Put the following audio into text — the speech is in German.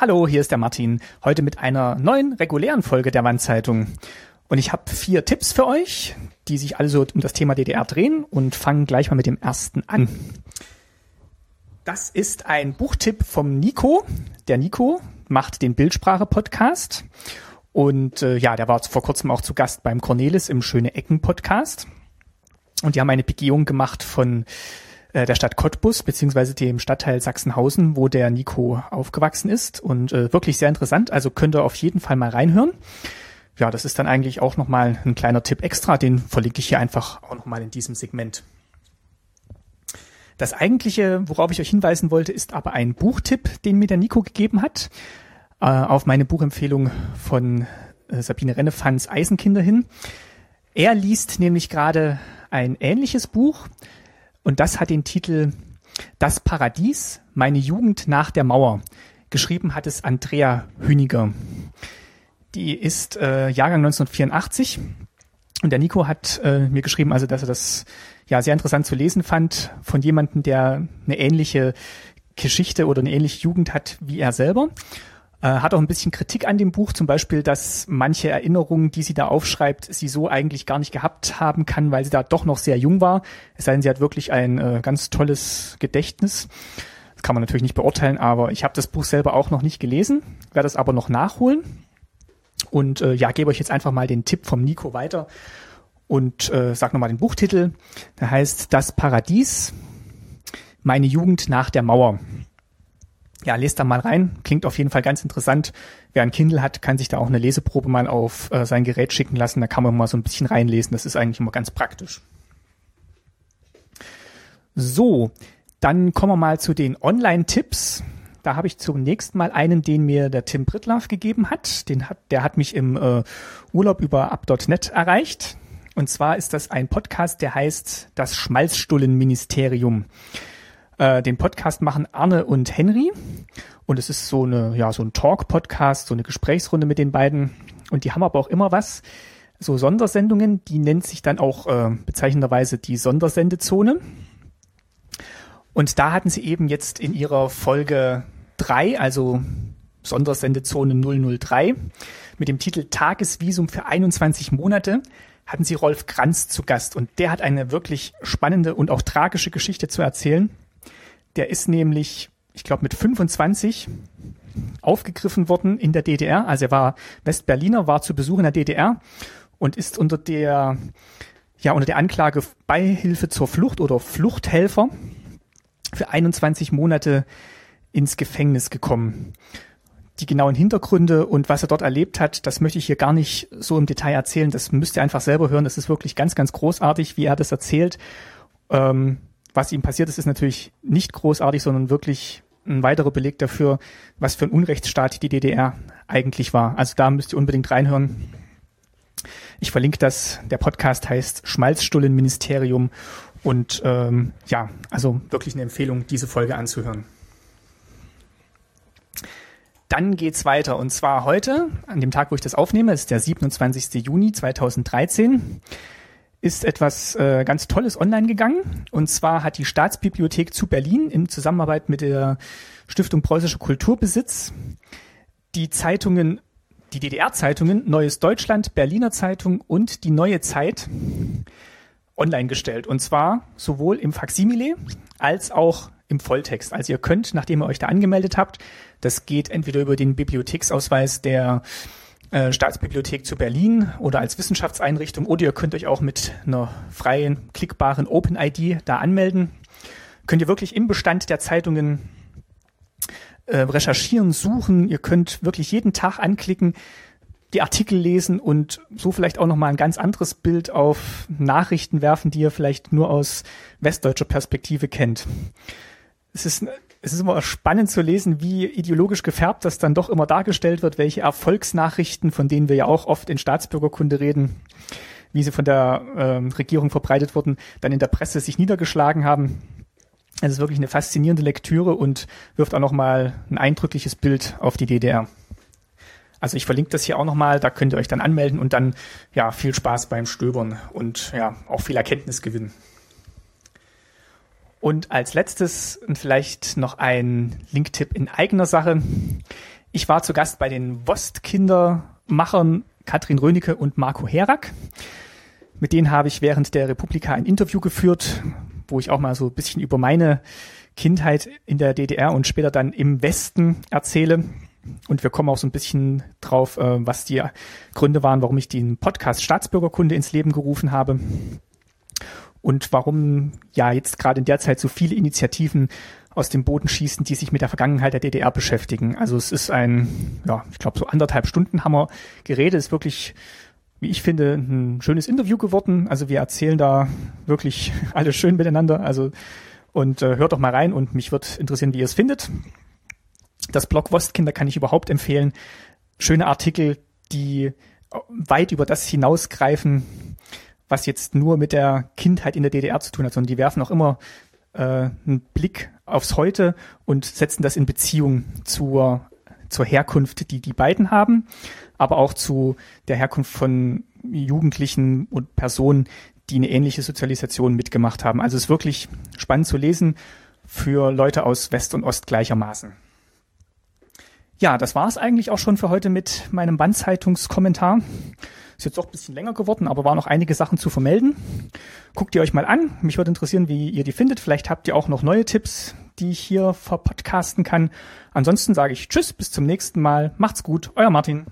Hallo, hier ist der Martin. Heute mit einer neuen regulären Folge der Wandzeitung. Und ich habe vier Tipps für euch, die sich also um das Thema DDR drehen und fangen gleich mal mit dem ersten an. Das ist ein Buchtipp vom Nico. Der Nico macht den Bildsprache-Podcast. Und äh, ja, der war vor kurzem auch zu Gast beim Cornelis im Schöne Ecken-Podcast. Und die haben eine Begehung gemacht von äh, der Stadt Cottbus beziehungsweise dem Stadtteil Sachsenhausen, wo der Nico aufgewachsen ist und äh, wirklich sehr interessant. Also könnt ihr auf jeden Fall mal reinhören. Ja, das ist dann eigentlich auch nochmal ein kleiner Tipp extra, den verlinke ich hier einfach auch nochmal in diesem Segment. Das eigentliche, worauf ich euch hinweisen wollte, ist aber ein Buchtipp, den mir der Nico gegeben hat, äh, auf meine Buchempfehlung von äh, Sabine Rennefanz Eisenkinder hin. Er liest nämlich gerade ein ähnliches Buch, und das hat den Titel Das Paradies, meine Jugend nach der Mauer. Geschrieben hat es Andrea Hüniger. Die ist äh, Jahrgang 1984 und der Nico hat äh, mir geschrieben, also dass er das ja sehr interessant zu lesen fand von jemandem, der eine ähnliche Geschichte oder eine ähnliche Jugend hat wie er selber. Äh, hat auch ein bisschen Kritik an dem Buch, zum Beispiel, dass manche Erinnerungen, die sie da aufschreibt, sie so eigentlich gar nicht gehabt haben kann, weil sie da doch noch sehr jung war. Es sei denn, sie hat wirklich ein äh, ganz tolles Gedächtnis. Das kann man natürlich nicht beurteilen, aber ich habe das Buch selber auch noch nicht gelesen, werde es aber noch nachholen. Und äh, ja, gebe euch jetzt einfach mal den Tipp vom Nico weiter und äh, sag nochmal den Buchtitel. Der heißt Das Paradies, meine Jugend nach der Mauer ja, lest da mal rein. Klingt auf jeden Fall ganz interessant. Wer ein Kindle hat, kann sich da auch eine Leseprobe mal auf äh, sein Gerät schicken lassen. Da kann man mal so ein bisschen reinlesen. Das ist eigentlich immer ganz praktisch. So, dann kommen wir mal zu den Online-Tipps. Da habe ich zunächst mal einen, den mir der Tim Brittlaff gegeben hat. Den hat der hat mich im äh, Urlaub über up.net erreicht. Und zwar ist das ein Podcast, der heißt Das Schmalzstullenministerium. ministerium äh, den Podcast machen Arne und Henry. Und es ist so eine, ja, so ein Talk-Podcast, so eine Gesprächsrunde mit den beiden. Und die haben aber auch immer was, so Sondersendungen, die nennt sich dann auch äh, bezeichnenderweise die Sondersendezone. Und da hatten sie eben jetzt in ihrer Folge drei, also Sondersendezone 003, mit dem Titel Tagesvisum für 21 Monate, hatten sie Rolf Kranz zu Gast. Und der hat eine wirklich spannende und auch tragische Geschichte zu erzählen. Der ist nämlich, ich glaube, mit 25 aufgegriffen worden in der DDR. Also er war Westberliner, war zu Besuch in der DDR und ist unter der, ja, unter der Anklage Beihilfe zur Flucht oder Fluchthelfer für 21 Monate ins Gefängnis gekommen. Die genauen Hintergründe und was er dort erlebt hat, das möchte ich hier gar nicht so im Detail erzählen. Das müsst ihr einfach selber hören. Das ist wirklich ganz, ganz großartig, wie er das erzählt. Ähm, was ihm passiert ist, ist natürlich nicht großartig, sondern wirklich ein weiterer Beleg dafür, was für ein Unrechtsstaat die DDR eigentlich war. Also da müsst ihr unbedingt reinhören. Ich verlinke das. Der Podcast heißt Schmalzstullenministerium und ähm, ja, also wirklich eine Empfehlung, diese Folge anzuhören. Dann geht's weiter und zwar heute, an dem Tag, wo ich das aufnehme, ist der 27. Juni 2013 ist etwas äh, ganz Tolles online gegangen. Und zwar hat die Staatsbibliothek zu Berlin in Zusammenarbeit mit der Stiftung Preußischer Kulturbesitz die Zeitungen, die DDR-Zeitungen Neues Deutschland, Berliner Zeitung und die Neue Zeit online gestellt. Und zwar sowohl im Faximile als auch im Volltext. Also ihr könnt, nachdem ihr euch da angemeldet habt, das geht entweder über den Bibliotheksausweis der äh, Staatsbibliothek zu Berlin oder als Wissenschaftseinrichtung oder ihr könnt euch auch mit einer freien, klickbaren Open-ID da anmelden. Könnt ihr wirklich im Bestand der Zeitungen äh, recherchieren, suchen. Ihr könnt wirklich jeden Tag anklicken, die Artikel lesen und so vielleicht auch nochmal ein ganz anderes Bild auf Nachrichten werfen, die ihr vielleicht nur aus westdeutscher Perspektive kennt. Es ist es ist immer spannend zu lesen, wie ideologisch gefärbt das dann doch immer dargestellt wird, welche Erfolgsnachrichten, von denen wir ja auch oft in Staatsbürgerkunde reden, wie sie von der äh, Regierung verbreitet wurden, dann in der Presse sich niedergeschlagen haben. Es ist wirklich eine faszinierende Lektüre und wirft auch nochmal ein eindrückliches Bild auf die DDR. Also ich verlinke das hier auch nochmal, da könnt ihr euch dann anmelden und dann ja viel Spaß beim Stöbern und ja auch viel Erkenntnis gewinnen. Und als letztes vielleicht noch ein Linktipp in eigener Sache. Ich war zu Gast bei den Wostkindermachern Katrin Rönecke und Marco Herak. Mit denen habe ich während der Republika ein Interview geführt, wo ich auch mal so ein bisschen über meine Kindheit in der DDR und später dann im Westen erzähle. Und wir kommen auch so ein bisschen drauf, äh, was die Gründe waren, warum ich den Podcast Staatsbürgerkunde ins Leben gerufen habe. Und warum ja jetzt gerade in der Zeit so viele Initiativen aus dem Boden schießen, die sich mit der Vergangenheit der DDR beschäftigen. Also es ist ein, ja, ich glaube so anderthalb Stunden haben wir geredet, ist wirklich wie ich finde, ein schönes Interview geworden. Also wir erzählen da wirklich alles schön miteinander. Also und äh, hört doch mal rein und mich wird interessieren, wie ihr es findet. Das Blog Wostkinder kann ich überhaupt empfehlen. Schöne Artikel, die weit über das hinausgreifen, was jetzt nur mit der Kindheit in der DDR zu tun hat, sondern die werfen auch immer äh, einen Blick aufs Heute und setzen das in Beziehung zur, zur Herkunft, die die beiden haben, aber auch zu der Herkunft von Jugendlichen und Personen, die eine ähnliche Sozialisation mitgemacht haben. Also es ist wirklich spannend zu lesen für Leute aus West und Ost gleichermaßen. Ja, das war es eigentlich auch schon für heute mit meinem Bandzeitungskommentar. Ist jetzt doch ein bisschen länger geworden, aber war noch einige Sachen zu vermelden. Guckt ihr euch mal an. Mich würde interessieren, wie ihr die findet. Vielleicht habt ihr auch noch neue Tipps, die ich hier verpodcasten kann. Ansonsten sage ich Tschüss, bis zum nächsten Mal. Macht's gut, euer Martin.